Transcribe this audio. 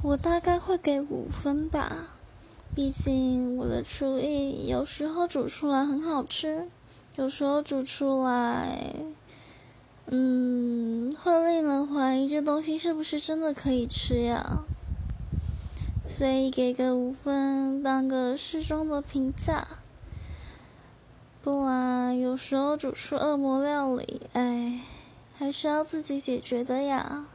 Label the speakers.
Speaker 1: 我大概会给五分吧，毕竟我的厨艺有时候煮出来很好吃，有时候煮出来嗯，会令人怀疑这东西是不是真的可以吃呀。所以给个五分，当个适中的评价。不然有时候煮出恶魔料理，哎，还是要自己解决的呀。